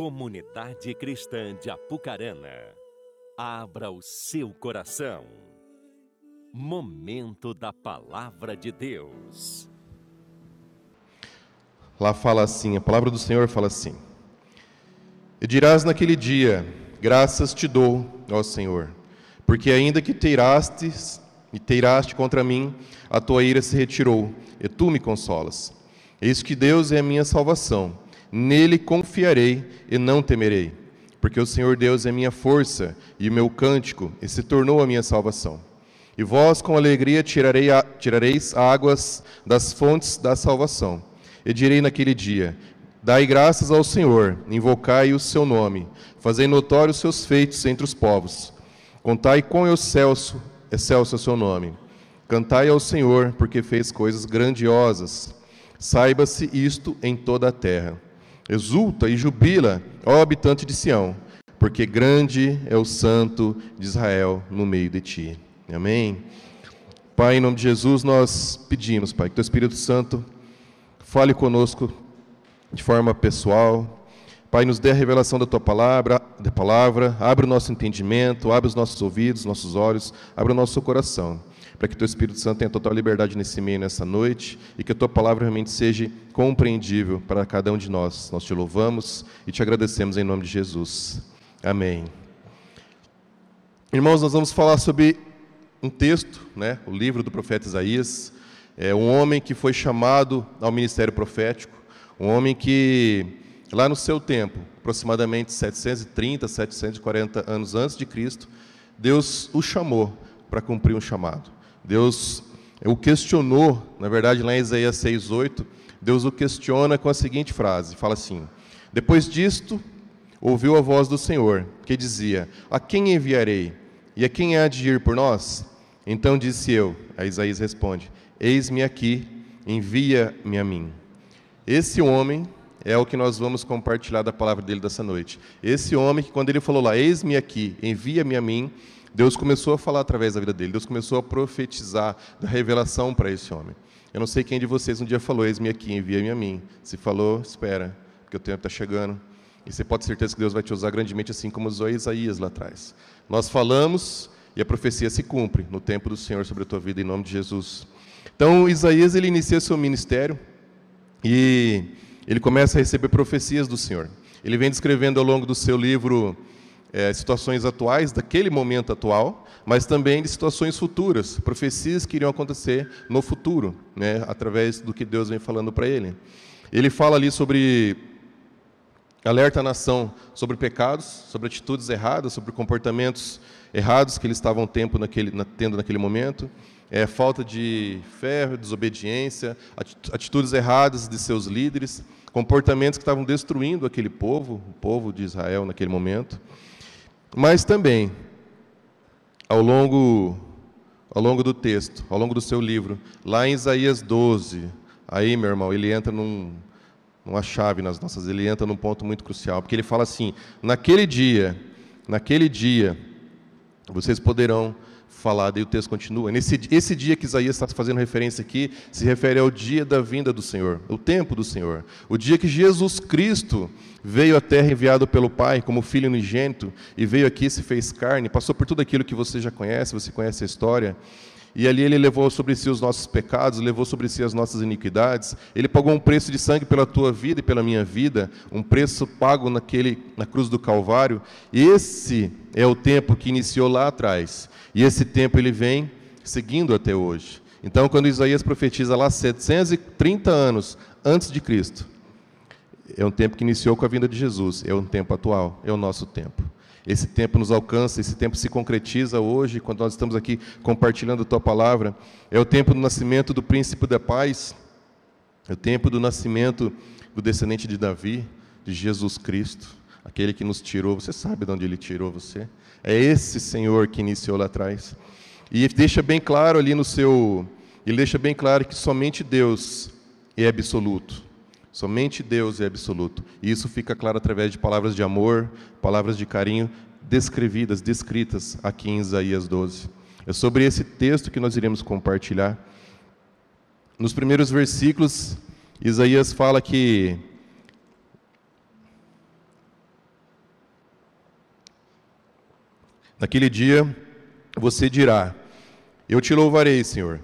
Comunidade Cristã de Apucarana, abra o seu coração. Momento da Palavra de Deus. Lá fala assim, a palavra do Senhor fala assim: E dirás naquele dia: Graças te dou, ó Senhor, porque ainda que teirastes e teiraste contra mim, a tua ira se retirou, e tu me consolas. Eis que Deus é a minha salvação. Nele confiarei e não temerei, porque o Senhor Deus é minha força e o meu cântico, e se tornou a minha salvação. E vós com alegria tirarei a, tirareis águas das fontes da salvação. E direi naquele dia: Dai graças ao Senhor, invocai o seu nome, fazei notórios os seus feitos entre os povos. Contai quão excelso, excelso é o seu nome. Cantai ao Senhor, porque fez coisas grandiosas. Saiba-se isto em toda a terra. Exulta e jubila, ó habitante de Sião, porque grande é o santo de Israel no meio de ti. Amém. Pai, em nome de Jesus, nós pedimos, Pai, que teu Espírito Santo fale conosco de forma pessoal. Pai, nos dê a revelação da tua palavra, da palavra, abre o nosso entendimento, abre os nossos ouvidos, nossos olhos, abre o nosso coração para que o teu Espírito Santo tenha total liberdade nesse meio, nessa noite, e que a tua palavra realmente seja compreendível para cada um de nós. Nós te louvamos e te agradecemos em nome de Jesus. Amém. Irmãos, nós vamos falar sobre um texto, né, o livro do profeta Isaías, é um homem que foi chamado ao ministério profético, um homem que lá no seu tempo, aproximadamente 730, 740 anos antes de Cristo, Deus o chamou para cumprir um chamado. Deus o questionou, na verdade, lá em Isaías 6,8, Deus o questiona com a seguinte frase: fala assim: Depois disto, ouviu a voz do Senhor, que dizia: A quem enviarei? E a quem há de ir por nós? Então disse eu, a Isaías responde: Eis-me aqui, envia-me a mim. Esse homem é o que nós vamos compartilhar da palavra dele dessa noite. Esse homem que, quando ele falou lá, Eis-me aqui, envia-me a mim, Deus começou a falar através da vida dele, Deus começou a profetizar da revelação para esse homem. Eu não sei quem de vocês um dia falou, eis-me aqui, envia-me a mim. Se falou, espera, porque o tempo está chegando. E você pode ter certeza que Deus vai te usar grandemente, assim como usou Isaías lá atrás. Nós falamos e a profecia se cumpre no tempo do Senhor sobre a tua vida, em nome de Jesus. Então, Isaías ele inicia seu ministério e ele começa a receber profecias do Senhor. Ele vem descrevendo ao longo do seu livro é, situações atuais, daquele momento atual, mas também de situações futuras, profecias que iriam acontecer no futuro, né, através do que Deus vem falando para ele. Ele fala ali sobre alerta a nação sobre pecados, sobre atitudes erradas, sobre comportamentos errados que eles estavam tempo naquele, tendo naquele momento, é, falta de fé, desobediência, atitudes erradas de seus líderes, comportamentos que estavam destruindo aquele povo, o povo de Israel naquele momento. Mas também, ao longo, ao longo do texto, ao longo do seu livro, lá em Isaías 12, aí, meu irmão, ele entra num, numa chave nas nossas, ele entra num ponto muito crucial, porque ele fala assim: naquele dia, naquele dia, vocês poderão falar, daí o texto continua. Nesse, esse dia que Isaías está fazendo referência aqui, se refere ao dia da vinda do Senhor, o tempo do Senhor. O dia que Jesus Cristo veio à terra enviado pelo Pai como filho unigênito e veio aqui, se fez carne, passou por tudo aquilo que você já conhece, você conhece a história. E ali ele levou sobre si os nossos pecados, levou sobre si as nossas iniquidades. Ele pagou um preço de sangue pela tua vida e pela minha vida, um preço pago naquele na cruz do Calvário. Esse é o tempo que iniciou lá atrás. E esse tempo ele vem seguindo até hoje. Então, quando Isaías profetiza lá 730 anos antes de Cristo, é um tempo que iniciou com a vinda de Jesus, é um tempo atual, é o nosso tempo. Esse tempo nos alcança, esse tempo se concretiza hoje, quando nós estamos aqui compartilhando a tua palavra. É o tempo do nascimento do príncipe da paz, é o tempo do nascimento do descendente de Davi, de Jesus Cristo, aquele que nos tirou. Você sabe de onde ele tirou você? É esse Senhor que iniciou lá atrás. E deixa bem claro ali no seu. Ele deixa bem claro que somente Deus é absoluto. Somente Deus é absoluto. E isso fica claro através de palavras de amor, palavras de carinho descrevidas, descritas aqui em Isaías 12. É sobre esse texto que nós iremos compartilhar. Nos primeiros versículos, Isaías fala que Naquele dia você dirá: Eu te louvarei, Senhor,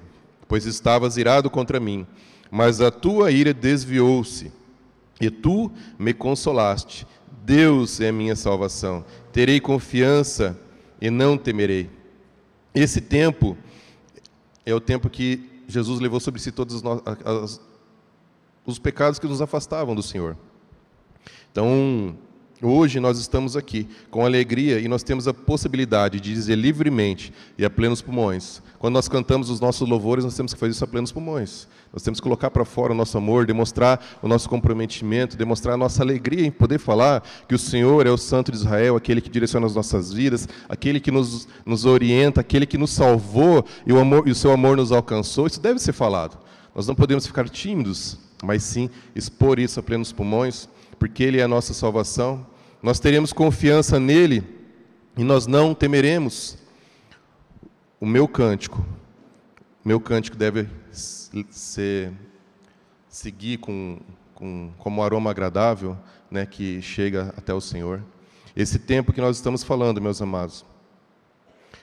pois estavas irado contra mim mas a tua ira desviou-se, e tu me consolaste. Deus é minha salvação. Terei confiança e não temerei. Esse tempo é o tempo que Jesus levou sobre si todos os, os pecados que nos afastavam do Senhor. Então, Hoje nós estamos aqui com alegria e nós temos a possibilidade de dizer livremente e a plenos pulmões. Quando nós cantamos os nossos louvores, nós temos que fazer isso a plenos pulmões. Nós temos que colocar para fora o nosso amor, demonstrar o nosso comprometimento, demonstrar a nossa alegria em poder falar que o Senhor é o Santo de Israel, aquele que direciona as nossas vidas, aquele que nos, nos orienta, aquele que nos salvou e o, amor, e o seu amor nos alcançou. Isso deve ser falado. Nós não podemos ficar tímidos, mas sim expor isso a plenos pulmões porque Ele é a nossa salvação. Nós teremos confiança nele e nós não temeremos. O meu cântico, meu cântico deve ser seguir com, com como aroma agradável, né, que chega até o Senhor. Esse tempo que nós estamos falando, meus amados,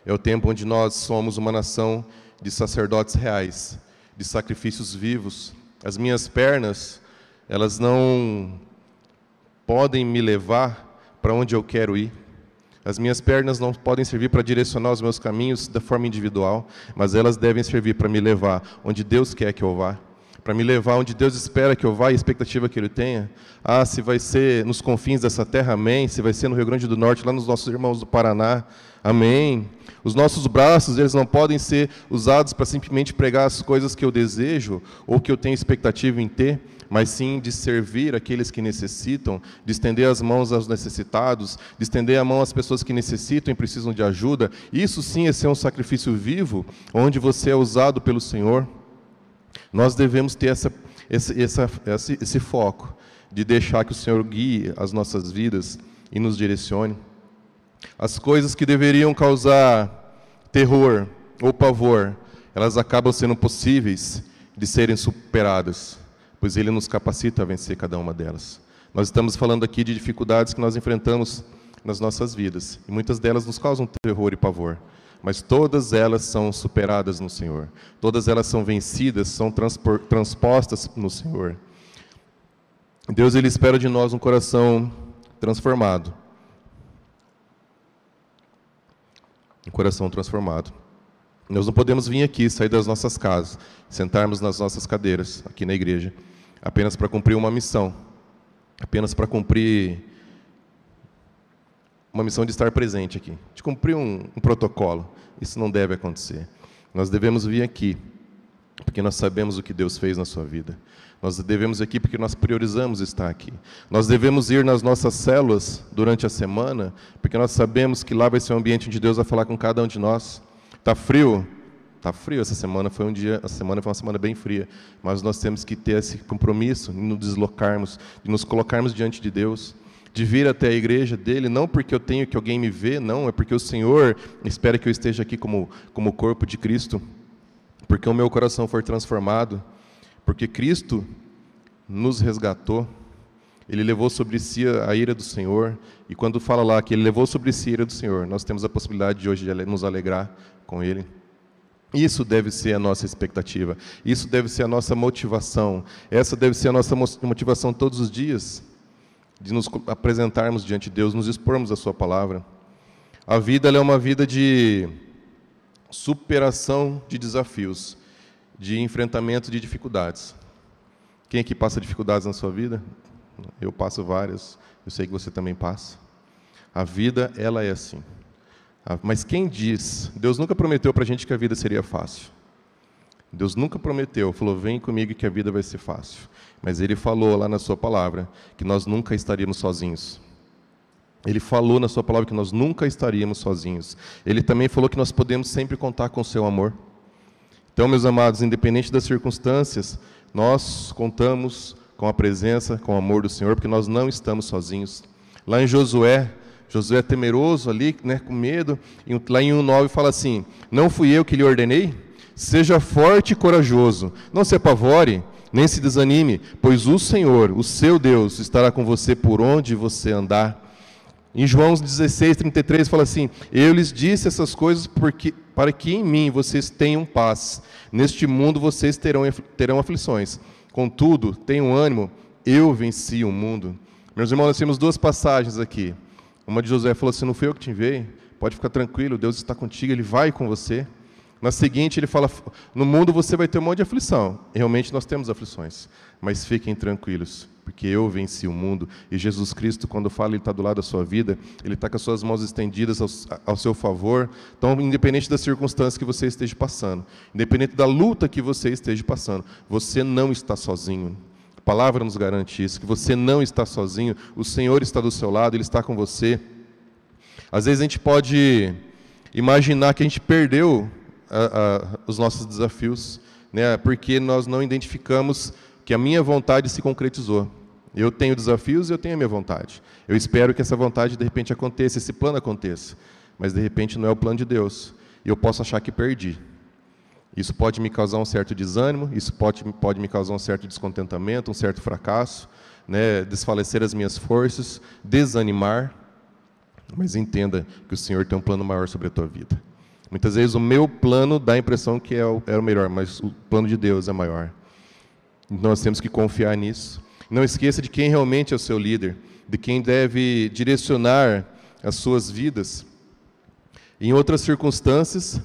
é o tempo onde nós somos uma nação de sacerdotes reais, de sacrifícios vivos. As minhas pernas, elas não podem me levar para onde eu quero ir. As minhas pernas não podem servir para direcionar os meus caminhos da forma individual, mas elas devem servir para me levar onde Deus quer que eu vá, para me levar onde Deus espera que eu vá e a expectativa que Ele tenha. Ah, se vai ser nos confins dessa terra, amém. Se vai ser no Rio Grande do Norte, lá nos nossos irmãos do Paraná, amém. Os nossos braços, eles não podem ser usados para simplesmente pregar as coisas que eu desejo ou que eu tenho expectativa em ter, mas sim de servir aqueles que necessitam, de estender as mãos aos necessitados, de estender a mão às pessoas que necessitam e precisam de ajuda. Isso sim é ser um sacrifício vivo, onde você é usado pelo Senhor. Nós devemos ter essa, esse, essa, esse, esse foco de deixar que o Senhor guie as nossas vidas e nos direcione. As coisas que deveriam causar terror ou pavor, elas acabam sendo possíveis de serem superadas pois Ele nos capacita a vencer cada uma delas. Nós estamos falando aqui de dificuldades que nós enfrentamos nas nossas vidas, e muitas delas nos causam terror e pavor, mas todas elas são superadas no Senhor, todas elas são vencidas, são transpostas no Senhor. Deus ele espera de nós um coração transformado. Um coração transformado. Nós não podemos vir aqui, sair das nossas casas, sentarmos nas nossas cadeiras aqui na igreja apenas para cumprir uma missão, apenas para cumprir uma missão de estar presente aqui, de cumprir um, um protocolo. Isso não deve acontecer. Nós devemos vir aqui porque nós sabemos o que Deus fez na sua vida. Nós devemos aqui porque nós priorizamos estar aqui. Nós devemos ir nas nossas células durante a semana, porque nós sabemos que lá vai ser um ambiente onde Deus vai falar com cada um de nós. Está frio? Tá frio essa semana, foi um dia, a semana foi uma semana bem fria, mas nós temos que ter esse compromisso de nos deslocarmos, de nos colocarmos diante de Deus, de vir até a igreja dele, não porque eu tenho que alguém me vê, não, é porque o Senhor espera que eu esteja aqui como como corpo de Cristo, porque o meu coração for transformado, porque Cristo nos resgatou, ele levou sobre si a ira do Senhor, e quando fala lá que ele levou sobre si a ira do Senhor, nós temos a possibilidade de hoje de nos alegrar com ele. Isso deve ser a nossa expectativa, isso deve ser a nossa motivação, essa deve ser a nossa motivação todos os dias, de nos apresentarmos diante de Deus, nos expormos a Sua palavra. A vida é uma vida de superação de desafios, de enfrentamento de dificuldades. Quem aqui passa dificuldades na sua vida? Eu passo várias, eu sei que você também passa. A vida, ela é assim. Mas quem diz? Deus nunca prometeu para a gente que a vida seria fácil. Deus nunca prometeu, falou: vem comigo que a vida vai ser fácil. Mas Ele falou lá na Sua palavra que nós nunca estaríamos sozinhos. Ele falou na Sua palavra que nós nunca estaríamos sozinhos. Ele também falou que nós podemos sempre contar com o Seu amor. Então, meus amados, independente das circunstâncias, nós contamos com a presença, com o amor do Senhor, porque nós não estamos sozinhos. Lá em Josué, Josué é temeroso ali, né, com medo. E lá em 1,9 fala assim: Não fui eu que lhe ordenei? Seja forte e corajoso, não se apavore, nem se desanime, pois o Senhor, o seu Deus, estará com você por onde você andar. Em João 16, 33 fala assim: Eu lhes disse essas coisas porque, para que em mim vocês tenham paz. Neste mundo vocês terão, terão aflições. Contudo, tenham ânimo, eu venci o mundo. Meus irmãos, nós temos duas passagens aqui. Uma de José falou assim: Não foi eu que te enviei, pode ficar tranquilo, Deus está contigo, Ele vai com você. Na seguinte, ele fala: No mundo você vai ter um monte de aflição. Realmente nós temos aflições, mas fiquem tranquilos, porque eu venci o mundo. E Jesus Cristo, quando fala, Ele está do lado da sua vida, Ele está com as suas mãos estendidas ao, ao seu favor. Então, independente das circunstâncias que você esteja passando, independente da luta que você esteja passando, você não está sozinho. A palavra nos garante isso, que você não está sozinho, o Senhor está do seu lado, Ele está com você. Às vezes a gente pode imaginar que a gente perdeu a, a, os nossos desafios, né? porque nós não identificamos que a minha vontade se concretizou. Eu tenho desafios e eu tenho a minha vontade. Eu espero que essa vontade de repente aconteça, esse plano aconteça, mas de repente não é o plano de Deus. E eu posso achar que perdi. Isso pode me causar um certo desânimo, isso pode, pode me causar um certo descontentamento, um certo fracasso, né? desfalecer as minhas forças, desanimar. Mas entenda que o Senhor tem um plano maior sobre a tua vida. Muitas vezes o meu plano dá a impressão que é o, é o melhor, mas o plano de Deus é maior. Então nós temos que confiar nisso. Não esqueça de quem realmente é o seu líder, de quem deve direcionar as suas vidas. Em outras circunstâncias,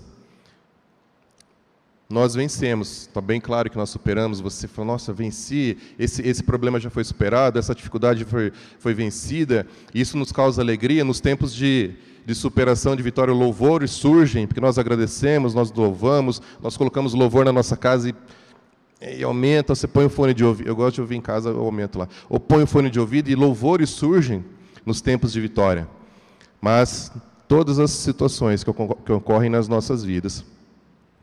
nós vencemos. Está bem claro que nós superamos. Você fala, nossa, venci, esse, esse problema já foi superado, essa dificuldade foi, foi vencida. Isso nos causa alegria nos tempos de, de superação, de vitória, louvores surgem, porque nós agradecemos, nós louvamos, nós colocamos louvor na nossa casa e, e aumenta, você põe o fone de ouvido, eu gosto de ouvir em casa, eu aumento lá, ou põe o fone de ouvido e louvores surgem nos tempos de vitória. Mas todas as situações que, que ocorrem nas nossas vidas,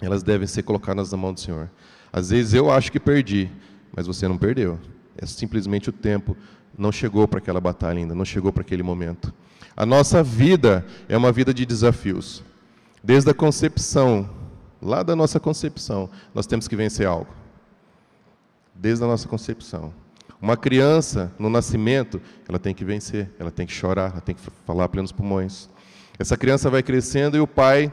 elas devem ser colocadas na mão do Senhor. Às vezes eu acho que perdi, mas você não perdeu. É simplesmente o tempo não chegou para aquela batalha ainda, não chegou para aquele momento. A nossa vida é uma vida de desafios. Desde a concepção, lá da nossa concepção, nós temos que vencer algo. Desde a nossa concepção. Uma criança, no nascimento, ela tem que vencer, ela tem que chorar, ela tem que falar plenos pulmões. Essa criança vai crescendo e o pai,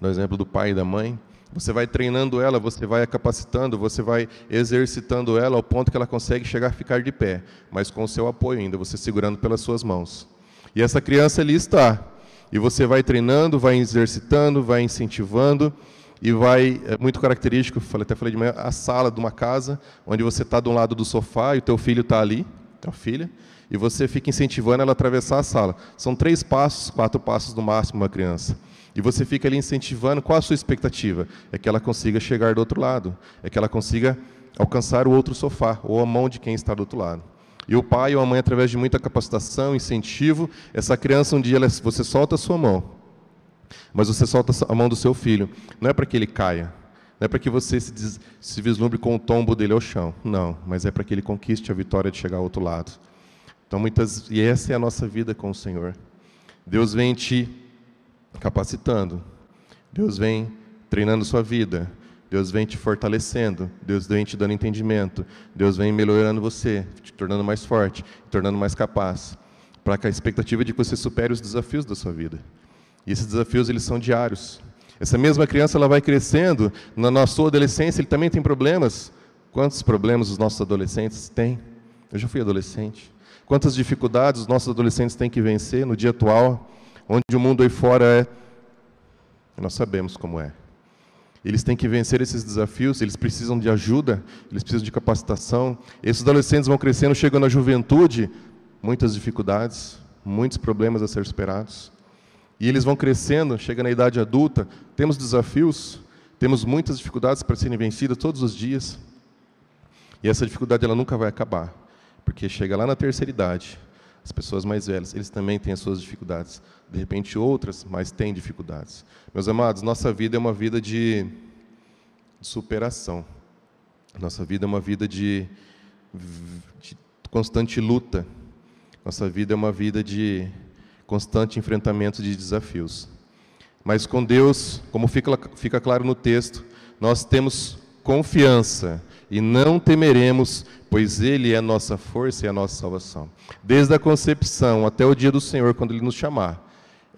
no exemplo do pai e da mãe, você vai treinando ela, você vai capacitando, você vai exercitando ela ao ponto que ela consegue chegar a ficar de pé, mas com o seu apoio ainda, você segurando pelas suas mãos. E essa criança ali está. E você vai treinando, vai exercitando, vai incentivando, e vai, é muito característico, até falei de manhã, a sala de uma casa, onde você está de um lado do sofá e o teu filho está ali, a filha, e você fica incentivando ela a atravessar a sala. São três passos, quatro passos no máximo uma criança. E você fica ali incentivando, qual a sua expectativa? É que ela consiga chegar do outro lado, é que ela consiga alcançar o outro sofá, ou a mão de quem está do outro lado. E o pai ou a mãe, através de muita capacitação, incentivo, essa criança um dia ela, você solta a sua mão, mas você solta a mão do seu filho. Não é para que ele caia, não é para que você se, des, se vislumbre com o tombo dele ao chão. Não, mas é para que ele conquiste a vitória de chegar ao outro lado. Então, muitas e essa é a nossa vida com o Senhor. Deus vem te capacitando. Deus vem treinando sua vida. Deus vem te fortalecendo. Deus vem te dando entendimento. Deus vem melhorando você, te tornando mais forte, te tornando mais capaz, para que a expectativa de que você supere os desafios da sua vida. E esses desafios eles são diários. Essa mesma criança ela vai crescendo na, na sua adolescência, ele também tem problemas. Quantos problemas os nossos adolescentes têm? Eu já fui adolescente. Quantas dificuldades os nossos adolescentes têm que vencer no dia atual? Onde o mundo aí fora é. Nós sabemos como é. Eles têm que vencer esses desafios, eles precisam de ajuda, eles precisam de capacitação. Esses adolescentes vão crescendo, chegando à juventude, muitas dificuldades, muitos problemas a ser superados. E eles vão crescendo, chega na idade adulta, temos desafios, temos muitas dificuldades para serem vencidas todos os dias. E essa dificuldade ela nunca vai acabar, porque chega lá na terceira idade, as pessoas mais velhas, eles também têm as suas dificuldades. De repente, outras, mas têm dificuldades. Meus amados, nossa vida é uma vida de, de superação. Nossa vida é uma vida de, de constante luta. Nossa vida é uma vida de constante enfrentamento de desafios. Mas com Deus, como fica, fica claro no texto, nós temos confiança e não temeremos, pois Ele é a nossa força e a nossa salvação. Desde a concepção até o dia do Senhor, quando Ele nos chamar,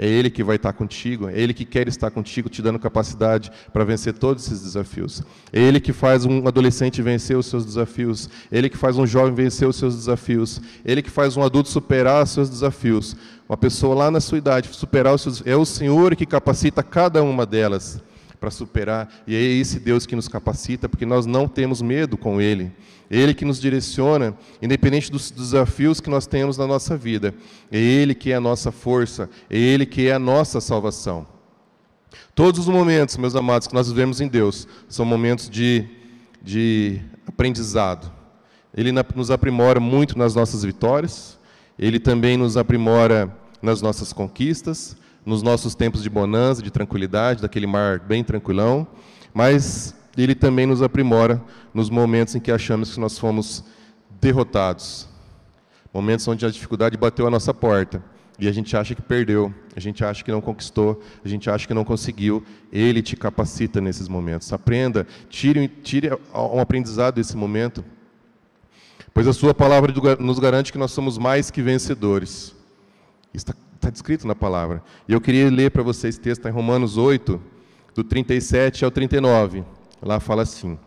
é Ele que vai estar contigo, é Ele que quer estar contigo, te dando capacidade para vencer todos esses desafios. É Ele que faz um adolescente vencer os seus desafios, é Ele que faz um jovem vencer os seus desafios, é Ele que faz um adulto superar os seus desafios. Uma pessoa lá na sua idade superar os seus. É o Senhor que capacita cada uma delas para superar, e é esse Deus que nos capacita, porque nós não temos medo com Ele. Ele que nos direciona, independente dos desafios que nós temos na nossa vida. É Ele que é a nossa força, é Ele que é a nossa salvação. Todos os momentos, meus amados, que nós vivemos em Deus, são momentos de, de aprendizado. Ele nos aprimora muito nas nossas vitórias, Ele também nos aprimora nas nossas conquistas, nos nossos tempos de bonança, de tranquilidade, daquele mar bem tranquilão, mas ele também nos aprimora nos momentos em que achamos que nós fomos derrotados. Momentos onde a dificuldade bateu a nossa porta e a gente acha que perdeu, a gente acha que não conquistou, a gente acha que não conseguiu. Ele te capacita nesses momentos. Aprenda, tire, tire um aprendizado desse momento, pois a Sua palavra nos garante que nós somos mais que vencedores. Está, está descrito na palavra. E eu queria ler para vocês texto em Romanos 8, do 37 ao 39. Lá fala assim: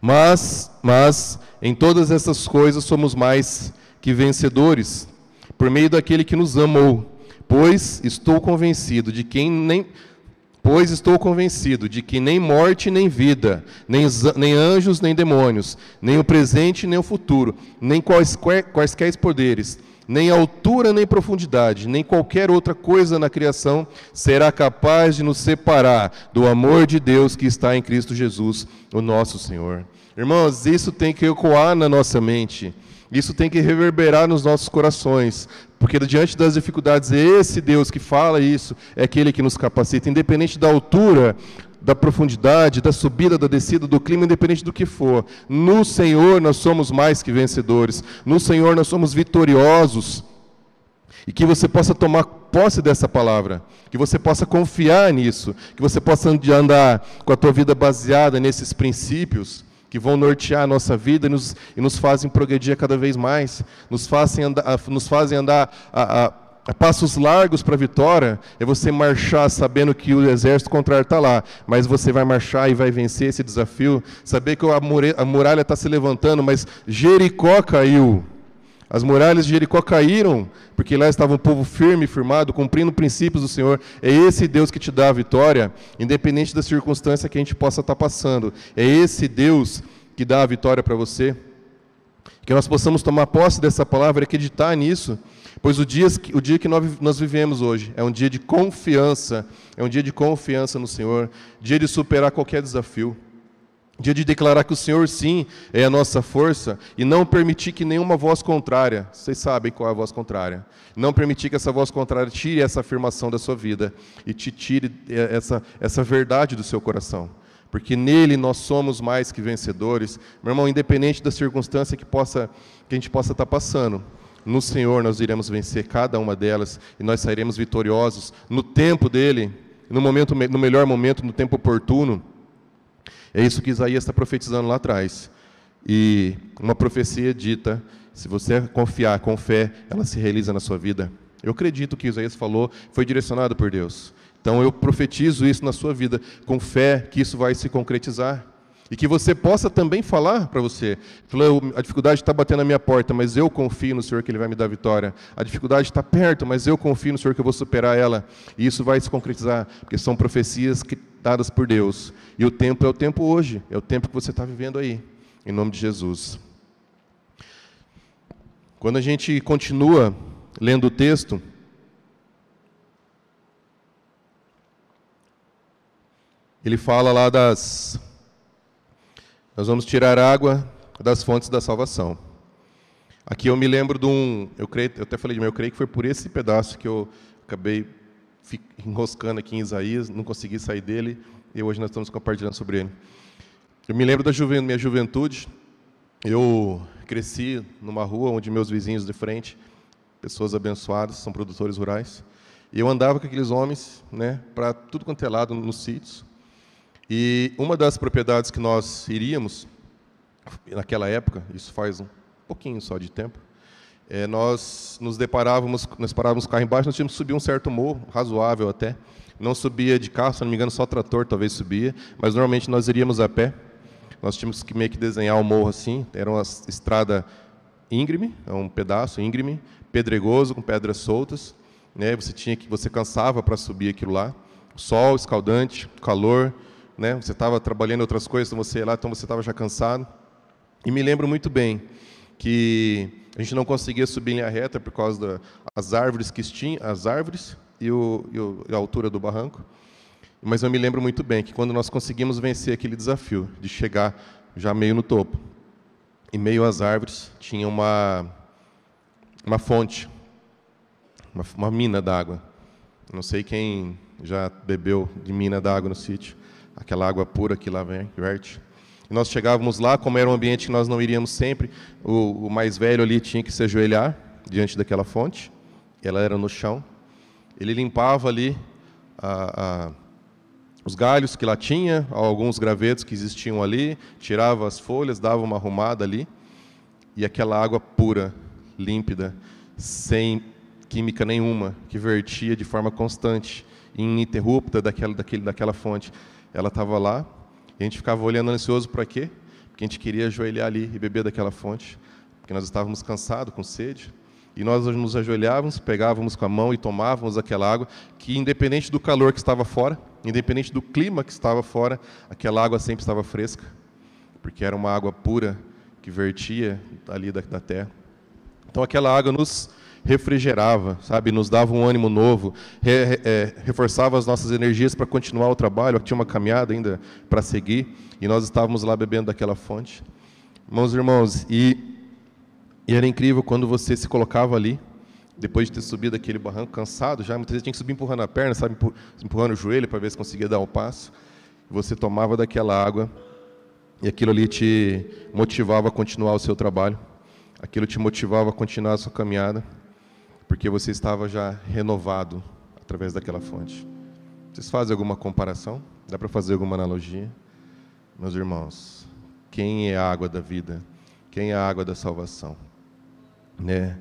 Mas, mas em todas essas coisas somos mais que vencedores, por meio daquele que nos amou. Pois estou convencido de quem nem Pois estou convencido de que nem morte nem vida, nem, nem anjos nem demônios, nem o presente nem o futuro, nem quaisquer, quaisquer poderes, nem altura nem profundidade, nem qualquer outra coisa na criação será capaz de nos separar do amor de Deus que está em Cristo Jesus, o nosso Senhor. Irmãos, isso tem que ecoar na nossa mente, isso tem que reverberar nos nossos corações, porque diante das dificuldades, esse Deus que fala isso é aquele que nos capacita, independente da altura, da profundidade, da subida, da descida, do clima, independente do que for. No Senhor nós somos mais que vencedores. No Senhor nós somos vitoriosos. E que você possa tomar posse dessa palavra, que você possa confiar nisso, que você possa andar com a tua vida baseada nesses princípios que vão nortear a nossa vida e nos, e nos fazem progredir cada vez mais, nos fazem andar, nos fazem andar a, a passos largos para a vitória é você marchar sabendo que o exército contrário está lá, mas você vai marchar e vai vencer esse desafio, saber que a muralha está se levantando, mas Jericó caiu. As muralhas de Jericó caíram, porque lá estava um povo firme, firmado, cumprindo princípios do Senhor. É esse Deus que te dá a vitória, independente da circunstância que a gente possa estar tá passando. É esse Deus que dá a vitória para você. Que nós possamos tomar posse dessa palavra e acreditar nisso Pois o dia, o dia que nós vivemos hoje é um dia de confiança, é um dia de confiança no Senhor, dia de superar qualquer desafio, dia de declarar que o Senhor sim é a nossa força e não permitir que nenhuma voz contrária, vocês sabem qual é a voz contrária, não permitir que essa voz contrária tire essa afirmação da sua vida e te tire é, essa, essa verdade do seu coração porque nele nós somos mais que vencedores. Meu irmão, independente da circunstância que, possa, que a gente possa estar passando, no Senhor nós iremos vencer cada uma delas e nós sairemos vitoriosos no tempo dele, no momento no melhor momento, no tempo oportuno. É isso que Isaías está profetizando lá atrás. E uma profecia dita, se você confiar com fé, ela se realiza na sua vida. Eu acredito que Isaías falou foi direcionado por Deus. Então eu profetizo isso na sua vida com fé que isso vai se concretizar. E que você possa também falar para você: a dificuldade está batendo na minha porta, mas eu confio no Senhor que Ele vai me dar vitória. A dificuldade está perto, mas eu confio no Senhor que eu vou superar ela. E isso vai se concretizar, porque são profecias que, dadas por Deus. E o tempo é o tempo hoje, é o tempo que você está vivendo aí, em nome de Jesus. Quando a gente continua lendo o texto, ele fala lá das nós vamos tirar água das fontes da salvação. Aqui eu me lembro de um, eu creio, eu até falei de mim, eu creio que foi por esse pedaço que eu acabei enroscando aqui em Isaías, não consegui sair dele, e hoje nós estamos compartilhando sobre ele. Eu me lembro da minha juventude, eu cresci numa rua onde meus vizinhos de frente, pessoas abençoadas, são produtores rurais, e eu andava com aqueles homens, né, para tudo quanto é lado nos sítios, e uma das propriedades que nós iríamos naquela época, isso faz um pouquinho só de tempo, é, nós nos deparávamos, nós parávamos o carro embaixo, nós tínhamos que subir um certo morro, razoável até. Não subia de carro, se não me engano, só trator talvez subia, mas normalmente nós iríamos a pé. Nós tínhamos que meio que desenhar o um morro assim, era uma estrada íngreme, é um pedaço íngreme, pedregoso, com pedras soltas. Né? Você tinha que, você cansava para subir aquilo lá. Sol escaldante, calor, né? Você estava trabalhando outras coisas, então você ia lá, então você estava já cansado. E me lembro muito bem que a gente não conseguia subir em linha reta por causa das árvores que tinham, as árvores e, e, o, e a altura do barranco. Mas eu me lembro muito bem que quando nós conseguimos vencer aquele desafio de chegar já meio no topo, em meio às árvores tinha uma uma fonte, uma, uma mina d'água. Não sei quem já bebeu de mina d'água no sítio, aquela água pura que lá verte. E nós chegávamos lá, como era um ambiente que nós não iríamos sempre, o, o mais velho ali tinha que se ajoelhar diante daquela fonte, ela era no chão. Ele limpava ali a, a, os galhos que lá tinha, alguns gravetos que existiam ali, tirava as folhas, dava uma arrumada ali, e aquela água pura, límpida, sem química nenhuma, que vertia de forma constante, ininterrupta daquela, daquele, daquela fonte. Ela estava lá, e a gente ficava olhando ansioso para quê? Porque a gente queria ajoelhar ali e beber daquela fonte, porque nós estávamos cansados, com sede. E nós nos ajoelhávamos, pegávamos com a mão e tomávamos aquela água, que independente do calor que estava fora, independente do clima que estava fora, aquela água sempre estava fresca, porque era uma água pura que vertia ali da, da terra. Então aquela água nos refrigerava, sabe, nos dava um ânimo novo, re, é, reforçava as nossas energias para continuar o trabalho. Tinha uma caminhada ainda para seguir e nós estávamos lá bebendo daquela fonte. Irmãos e irmãos, e, e era incrível quando você se colocava ali, depois de ter subido aquele barranco cansado, já muitas vezes tinha que subir empurrando a perna, sabe, empurrando o joelho para ver se conseguia dar o um passo. Você tomava daquela água e aquilo ali te motivava a continuar o seu trabalho. Aquilo te motivava a continuar a sua caminhada porque você estava já renovado através daquela fonte. Vocês fazem alguma comparação? Dá para fazer alguma analogia? Meus irmãos, quem é a água da vida? Quem é a água da salvação? Né?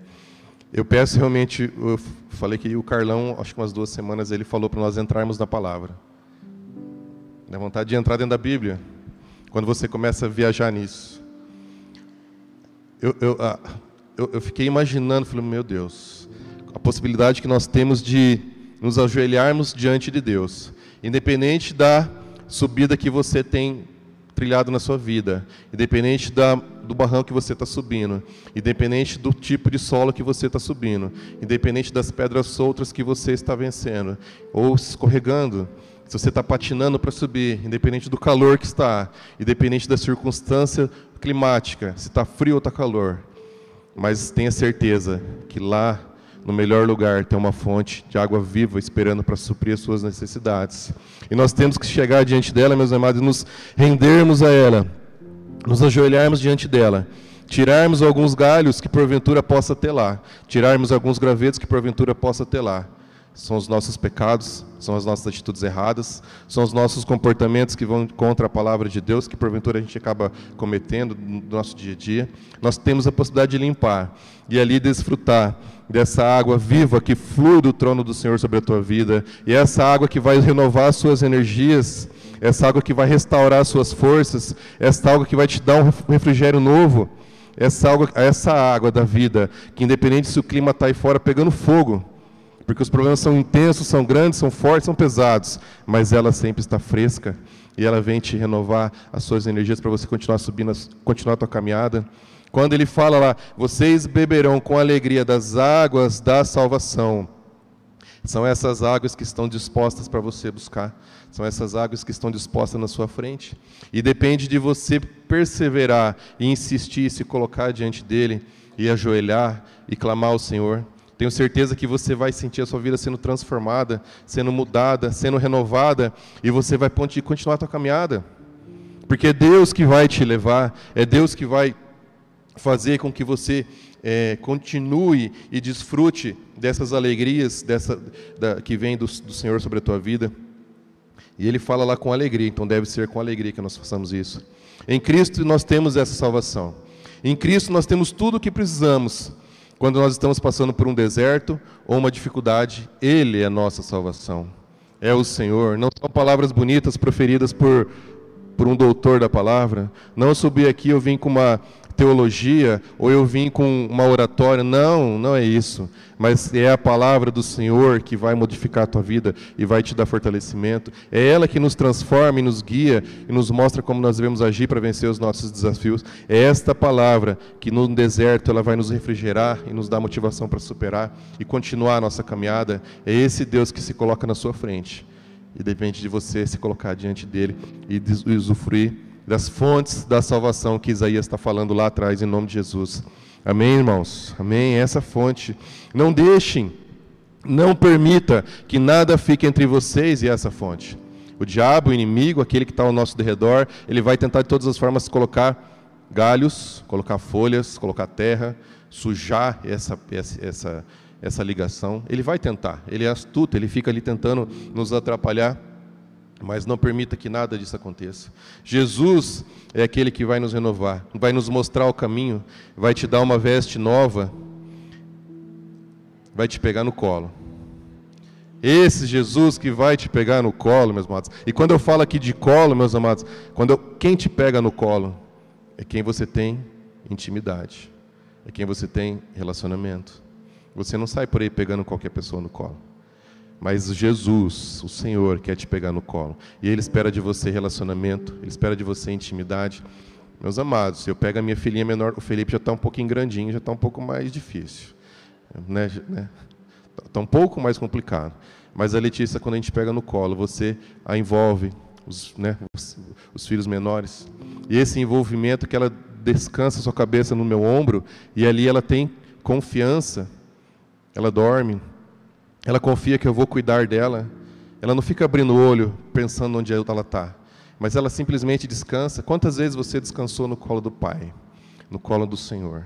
Eu peço realmente, eu falei que o Carlão, acho que umas duas semanas, ele falou para nós entrarmos na palavra. Dá vontade de entrar dentro da Bíblia, quando você começa a viajar nisso. Eu, eu, ah, eu, eu fiquei imaginando, falei, meu Deus, a possibilidade que nós temos de nos ajoelharmos diante de Deus, independente da subida que você tem trilhado na sua vida, independente da, do barranco que você está subindo, independente do tipo de solo que você está subindo, independente das pedras soltas que você está vencendo, ou escorregando, se você está patinando para subir, independente do calor que está, independente da circunstância climática, se está frio ou está calor, mas tenha certeza que lá no melhor lugar tem uma fonte de água viva esperando para suprir as suas necessidades. E nós temos que chegar diante dela, meus amados, e nos rendermos a ela, nos ajoelharmos diante dela, tirarmos alguns galhos que porventura possa ter lá, tirarmos alguns gravetos que porventura possa ter lá são os nossos pecados, são as nossas atitudes erradas, são os nossos comportamentos que vão contra a palavra de Deus, que porventura a gente acaba cometendo no nosso dia a dia. Nós temos a possibilidade de limpar e ali desfrutar dessa água viva que flui do trono do Senhor sobre a tua vida, e essa água que vai renovar as suas energias, essa água que vai restaurar as suas forças, essa água que vai te dar um refrigério novo, essa água, essa água da vida, que independente se o clima está aí fora pegando fogo, porque os problemas são intensos, são grandes, são fortes, são pesados, mas ela sempre está fresca e ela vem te renovar as suas energias para você continuar subindo, continuar a tua caminhada. Quando ele fala lá, vocês beberão com alegria das águas da salvação. São essas águas que estão dispostas para você buscar. São essas águas que estão dispostas na sua frente. E depende de você perseverar e insistir, se colocar diante dele e ajoelhar e clamar ao Senhor. Tenho certeza que você vai sentir a sua vida sendo transformada, sendo mudada, sendo renovada, e você vai continuar a sua caminhada. Porque é Deus que vai te levar, é Deus que vai fazer com que você é, continue e desfrute dessas alegrias dessa, da, que vem do, do Senhor sobre a tua vida. E ele fala lá com alegria, então deve ser com alegria que nós façamos isso. Em Cristo nós temos essa salvação. Em Cristo nós temos tudo o que precisamos. Quando nós estamos passando por um deserto ou uma dificuldade, Ele é a nossa salvação. É o Senhor. Não são palavras bonitas proferidas por, por um doutor da palavra. Não subi aqui, eu vim com uma teologia ou eu vim com uma oratória. Não, não é isso. Mas é a palavra do Senhor que vai modificar a tua vida e vai te dar fortalecimento. É ela que nos transforma e nos guia e nos mostra como nós devemos agir para vencer os nossos desafios. É esta palavra que no deserto ela vai nos refrigerar e nos dar motivação para superar e continuar a nossa caminhada. É esse Deus que se coloca na sua frente. E depende de você se colocar diante dele e usufruir das fontes da salvação que Isaías está falando lá atrás, em nome de Jesus. Amém, irmãos? Amém? Essa fonte. Não deixem, não permita que nada fique entre vocês e essa fonte. O diabo, o inimigo, aquele que está ao nosso derredor, ele vai tentar de todas as formas colocar galhos, colocar folhas, colocar terra, sujar essa, essa, essa, ligação. Ele vai tentar, ele é astuto, ele fica ali tentando nos atrapalhar mas não permita que nada disso aconteça. Jesus é aquele que vai nos renovar, vai nos mostrar o caminho, vai te dar uma veste nova, vai te pegar no colo. Esse Jesus que vai te pegar no colo, meus amados. E quando eu falo aqui de colo, meus amados, quando eu, quem te pega no colo é quem você tem intimidade, é quem você tem relacionamento. Você não sai por aí pegando qualquer pessoa no colo. Mas Jesus, o Senhor, quer te pegar no colo. E Ele espera de você relacionamento, Ele espera de você intimidade. Meus amados, eu pego a minha filhinha menor, o Felipe já está um pouquinho grandinho, já está um pouco mais difícil. Né? né? Está um pouco mais complicado. Mas a Letícia, quando a gente pega no colo, você a envolve, os, né, os, os filhos menores. E esse envolvimento que ela descansa sua cabeça no meu ombro, e ali ela tem confiança, ela dorme, ela confia que eu vou cuidar dela. Ela não fica abrindo o olho pensando onde ela está, mas ela simplesmente descansa. Quantas vezes você descansou no colo do Pai, no colo do Senhor?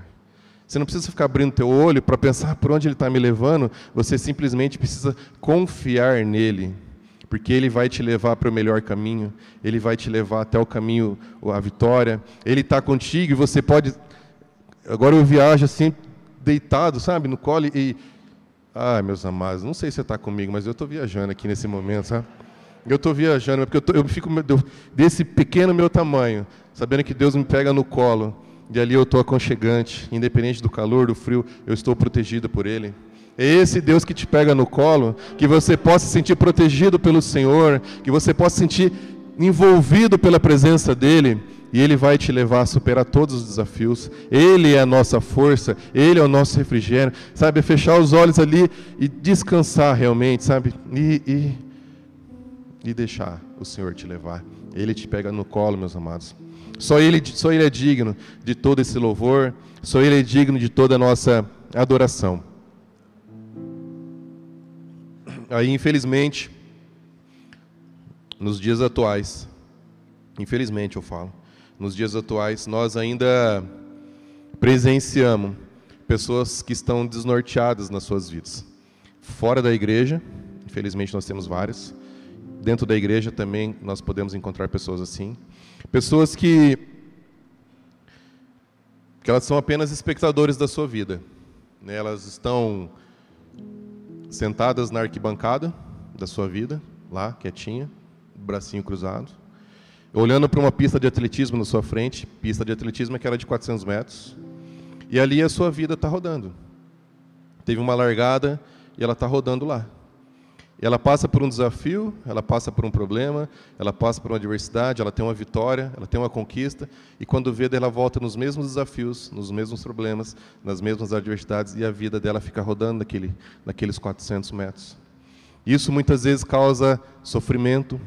Você não precisa ficar abrindo teu olho para pensar por onde Ele está me levando. Você simplesmente precisa confiar nele, porque Ele vai te levar para o melhor caminho. Ele vai te levar até o caminho, a vitória. Ele está contigo e você pode. Agora eu viajo assim, deitado, sabe, no colo e ah, meus amados, não sei se você está comigo, mas eu estou viajando aqui nesse momento, sabe? Eu estou viajando, porque eu, tô, eu fico desse pequeno meu tamanho, sabendo que Deus me pega no colo, e ali eu estou aconchegante, independente do calor, do frio, eu estou protegido por Ele. É esse Deus que te pega no colo, que você possa se sentir protegido pelo Senhor, que você possa se sentir envolvido pela presença dEle, e Ele vai te levar a superar todos os desafios. Ele é a nossa força, Ele é o nosso refrigério. Sabe, fechar os olhos ali e descansar realmente, sabe? E, e, e deixar o Senhor te levar. Ele te pega no colo, meus amados. Só ele, só ele é digno de todo esse louvor, só Ele é digno de toda a nossa adoração. Aí, infelizmente, nos dias atuais, infelizmente eu falo, nos dias atuais, nós ainda presenciamos pessoas que estão desnorteadas nas suas vidas. Fora da igreja, infelizmente nós temos várias. Dentro da igreja também nós podemos encontrar pessoas assim. Pessoas que, que elas são apenas espectadores da sua vida. Né? Elas estão sentadas na arquibancada da sua vida, lá, quietinha, bracinho cruzado olhando para uma pista de atletismo na sua frente, pista de atletismo que era de 400 metros, e ali a sua vida está rodando. Teve uma largada e ela está rodando lá. Ela passa por um desafio, ela passa por um problema, ela passa por uma adversidade, ela tem uma vitória, ela tem uma conquista, e quando vê, ela volta nos mesmos desafios, nos mesmos problemas, nas mesmas adversidades, e a vida dela fica rodando naquele, naqueles 400 metros. Isso muitas vezes causa sofrimento,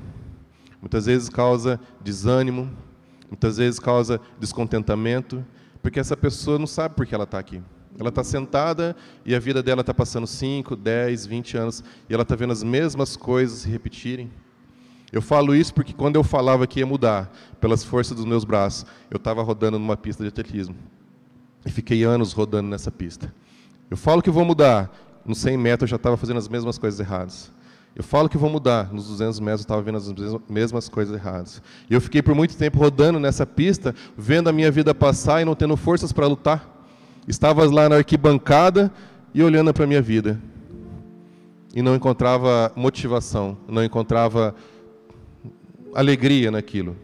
muitas vezes causa desânimo, muitas vezes causa descontentamento, porque essa pessoa não sabe por que ela está aqui. Ela está sentada e a vida dela está passando 5, 10, 20 anos e ela está vendo as mesmas coisas se repetirem. Eu falo isso porque quando eu falava que ia mudar pelas forças dos meus braços, eu estava rodando numa pista de atletismo. E fiquei anos rodando nessa pista. Eu falo que vou mudar, nos 100 metros eu já estava fazendo as mesmas coisas erradas. Eu falo que vou mudar. Nos 200 metros eu estava vendo as mesmas coisas erradas. E eu fiquei por muito tempo rodando nessa pista, vendo a minha vida passar e não tendo forças para lutar. Estava lá na arquibancada e olhando para a minha vida. E não encontrava motivação, não encontrava alegria naquilo.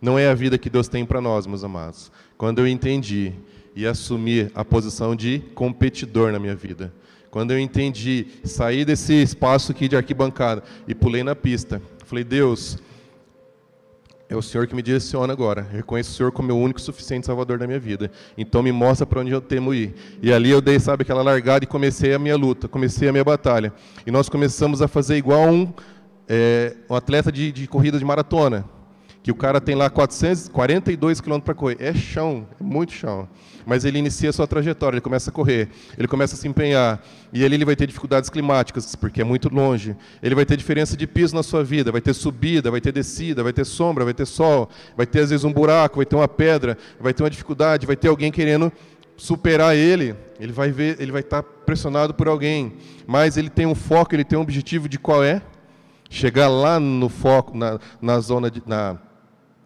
Não é a vida que Deus tem para nós, meus amados. Quando eu entendi e assumi a posição de competidor na minha vida, quando eu entendi, saí desse espaço aqui de arquibancada e pulei na pista, falei: Deus, é o Senhor que me direciona agora. Eu reconheço o Senhor como meu único suficiente Salvador da minha vida. Então me mostra para onde eu temo ir. E ali eu dei, sabe, aquela largada e comecei a minha luta, comecei a minha batalha. E nós começamos a fazer igual um, é, um atleta de, de corrida de maratona que o cara tem lá 442 quilômetros para correr. É chão, é muito chão. Mas ele inicia a sua trajetória, ele começa a correr, ele começa a se empenhar. E ali ele vai ter dificuldades climáticas, porque é muito longe. Ele vai ter diferença de piso na sua vida, vai ter subida, vai ter descida, vai ter sombra, vai ter sol, vai ter às vezes um buraco, vai ter uma pedra, vai ter uma dificuldade, vai ter alguém querendo superar ele. Ele vai ver, ele vai estar pressionado por alguém, mas ele tem um foco, ele tem um objetivo de qual é? Chegar lá no foco, na, na zona de, na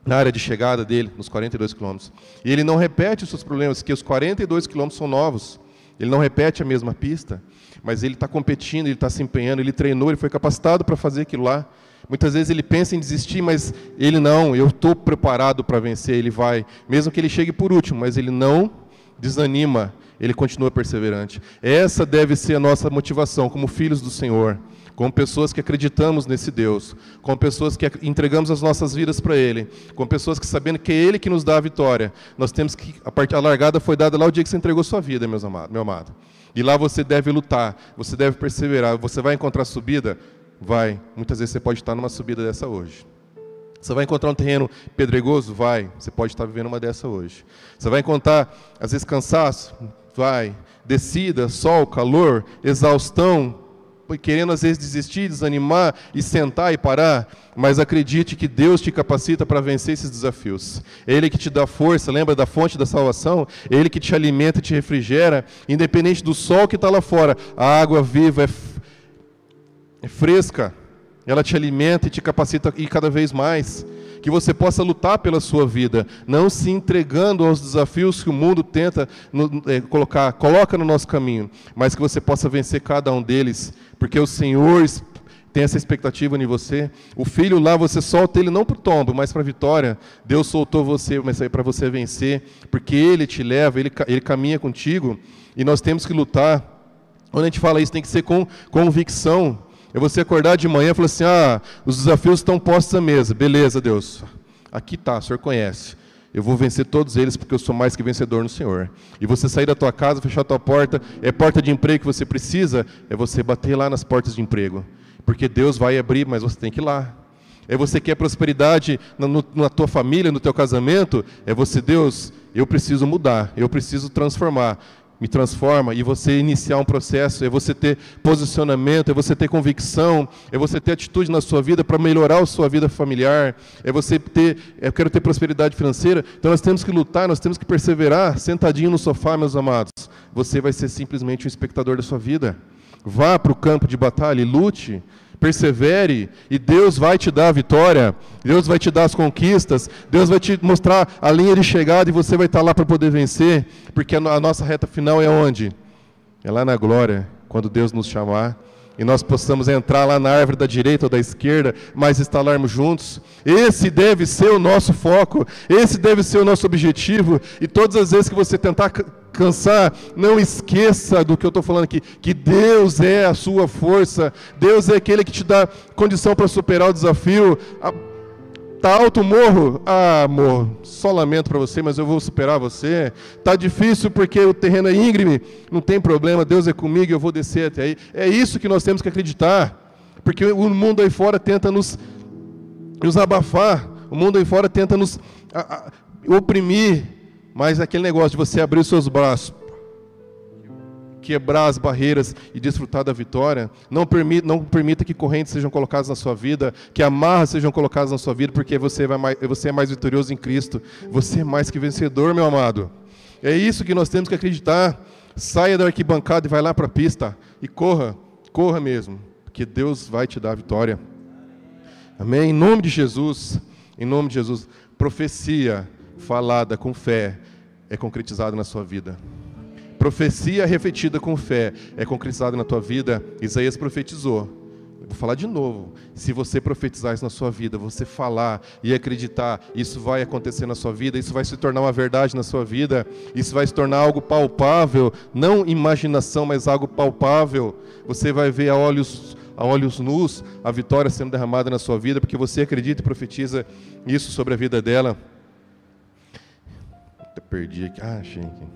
na área de chegada dele, nos 42 quilômetros. E ele não repete os seus problemas, que os 42 quilômetros são novos. Ele não repete a mesma pista, mas ele está competindo, ele está se empenhando, ele treinou, ele foi capacitado para fazer aquilo lá. Muitas vezes ele pensa em desistir, mas ele não, eu estou preparado para vencer, ele vai. Mesmo que ele chegue por último, mas ele não desanima, ele continua perseverante. Essa deve ser a nossa motivação como filhos do Senhor com pessoas que acreditamos nesse Deus, com pessoas que entregamos as nossas vidas para Ele, com pessoas que sabendo que é Ele que nos dá a vitória, nós temos que a, part... a largada foi dada lá o dia que você entregou sua vida, meus amados, meu amado. E lá você deve lutar, você deve perseverar. Você vai encontrar subida, vai. Muitas vezes você pode estar numa subida dessa hoje. Você vai encontrar um terreno pedregoso? Vai. Você pode estar vivendo uma dessa hoje. Você vai encontrar, às vezes, cansaço? Vai. Descida, sol, calor, exaustão, querendo às vezes desistir, desanimar e sentar e parar, mas acredite que Deus te capacita para vencer esses desafios. Ele que te dá força, lembra da fonte da salvação? Ele que te alimenta e te refrigera, independente do sol que está lá fora. A água viva é, é fresca, ela te alimenta e te capacita ir cada vez mais que você possa lutar pela sua vida, não se entregando aos desafios que o mundo tenta no, é, colocar, coloca no nosso caminho, mas que você possa vencer cada um deles, porque o Senhor tem essa expectativa em você. O filho lá, você solta ele não para o tombo, mas para a vitória. Deus soltou você, mas para você vencer, porque Ele te leva, Ele, ele caminha contigo, e nós temos que lutar. Quando a gente fala isso, tem que ser com convicção. É você acordar de manhã e falar assim: ah, os desafios estão postos à mesa. Beleza, Deus. Aqui está, o Senhor conhece. Eu vou vencer todos eles porque eu sou mais que vencedor no Senhor. E você sair da tua casa, fechar a tua porta, é porta de emprego que você precisa, é você bater lá nas portas de emprego. Porque Deus vai abrir, mas você tem que ir lá. É você quer prosperidade na, na tua família, no teu casamento, é você, Deus, eu preciso mudar, eu preciso transformar me transforma, e você iniciar um processo, é você ter posicionamento, é você ter convicção, é você ter atitude na sua vida para melhorar a sua vida familiar, é você ter, eu quero ter prosperidade financeira, então nós temos que lutar, nós temos que perseverar, sentadinho no sofá, meus amados. Você vai ser simplesmente um espectador da sua vida. Vá para o campo de batalha e lute, persevere e Deus vai te dar a vitória, Deus vai te dar as conquistas, Deus vai te mostrar a linha de chegada e você vai estar lá para poder vencer, porque a nossa reta final é onde? É lá na glória, quando Deus nos chamar e nós possamos entrar lá na árvore da direita ou da esquerda, mas estalarmos juntos. Esse deve ser o nosso foco, esse deve ser o nosso objetivo. E todas as vezes que você tentar cansar, não esqueça do que eu estou falando aqui, que Deus é a sua força, Deus é aquele que te dá condição para superar o desafio. Tá alto o morro? Ah, amor, só lamento para você, mas eu vou superar você. Tá difícil porque o terreno é íngreme, não tem problema, Deus é comigo, eu vou descer até aí. É isso que nós temos que acreditar, porque o mundo aí fora tenta nos, nos abafar, o mundo aí fora tenta nos a, a, oprimir, mas aquele negócio de você abrir os seus braços, quebrar as barreiras e desfrutar da vitória. Não permita, não permita que correntes sejam colocadas na sua vida, que amarras sejam colocadas na sua vida, porque você, vai mais, você é mais vitorioso em Cristo. Você é mais que vencedor, meu amado. É isso que nós temos que acreditar. Saia da arquibancada e vai lá para a pista e corra, corra mesmo. porque Deus vai te dar a vitória. Amém? Em nome de Jesus, em nome de Jesus, profecia falada com fé é concretizada na sua vida. Profecia refletida com fé é concretizada na tua vida. Isaías profetizou. Vou falar de novo. Se você profetizar isso na sua vida, você falar e acreditar, isso vai acontecer na sua vida, isso vai se tornar uma verdade na sua vida, isso vai se tornar algo palpável, não imaginação, mas algo palpável. Você vai ver a olhos a olhos nus a vitória sendo derramada na sua vida, porque você acredita e profetiza isso sobre a vida dela. Perdi aqui. Ah, achei aqui.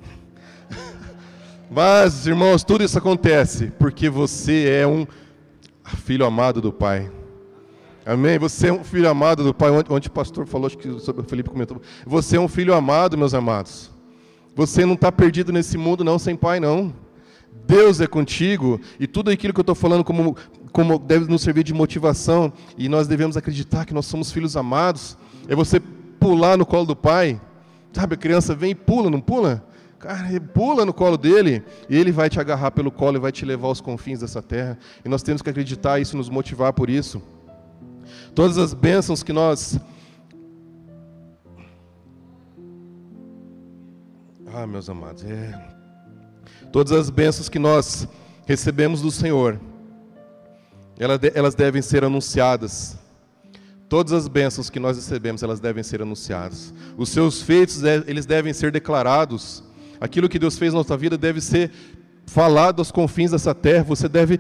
Mas, irmãos, tudo isso acontece porque você é um filho amado do Pai. Amém? Você é um filho amado do Pai. Onde o pastor falou, acho que o Felipe comentou. Você é um filho amado, meus amados. Você não está perdido nesse mundo, não, sem Pai, não. Deus é contigo. E tudo aquilo que eu estou falando como, como deve nos servir de motivação. E nós devemos acreditar que nós somos filhos amados. É você pular no colo do Pai. Sabe, a criança vem e pula, não pula? Cara, pula no colo dele e ele vai te agarrar pelo colo e vai te levar aos confins dessa terra. E nós temos que acreditar isso, nos motivar por isso. Todas as bênçãos que nós. Ah, meus amados, é. Todas as bênçãos que nós recebemos do Senhor, elas devem ser anunciadas. Todas as bênçãos que nós recebemos, elas devem ser anunciadas. Os seus feitos, eles devem ser declarados. Aquilo que Deus fez na nossa vida deve ser falado aos confins dessa terra. Você deve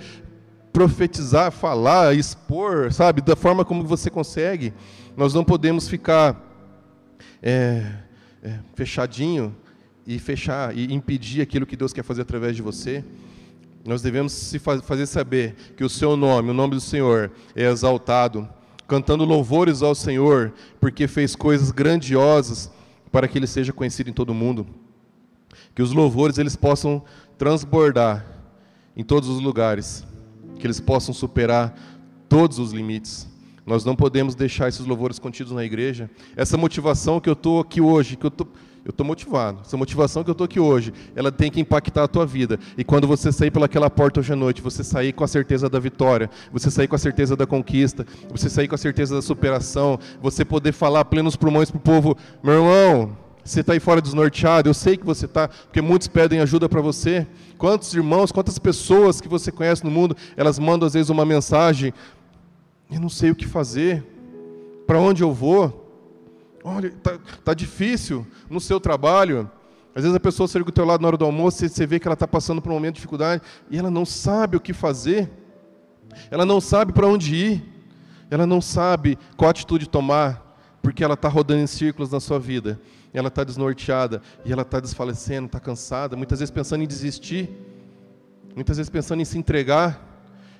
profetizar, falar, expor, sabe, da forma como você consegue. Nós não podemos ficar é, é, fechadinho e fechar e impedir aquilo que Deus quer fazer através de você. Nós devemos se fazer saber que o seu nome, o nome do Senhor, é exaltado, cantando louvores ao Senhor, porque fez coisas grandiosas para que Ele seja conhecido em todo o mundo que os louvores eles possam transbordar em todos os lugares, que eles possam superar todos os limites. Nós não podemos deixar esses louvores contidos na igreja. Essa motivação que eu estou aqui hoje, que eu tô, eu estou motivado. Essa motivação que eu estou aqui hoje, ela tem que impactar a tua vida. E quando você sair pelaquela porta hoje à noite, você sair com a certeza da vitória, você sair com a certeza da conquista, você sair com a certeza da superação, você poder falar plenos pulmões para o povo, meu irmão, você está aí fora desnorteado, eu sei que você está, porque muitos pedem ajuda para você. Quantos irmãos, quantas pessoas que você conhece no mundo, elas mandam às vezes uma mensagem, eu não sei o que fazer, para onde eu vou? Olha, está tá difícil no seu trabalho. Às vezes a pessoa chega do teu lado na hora do almoço e você vê que ela está passando por um momento de dificuldade e ela não sabe o que fazer, ela não sabe para onde ir, ela não sabe qual atitude tomar, porque ela está rodando em círculos na sua vida ela está desnorteada e ela está desfalecendo, está cansada, muitas vezes pensando em desistir, muitas vezes pensando em se entregar.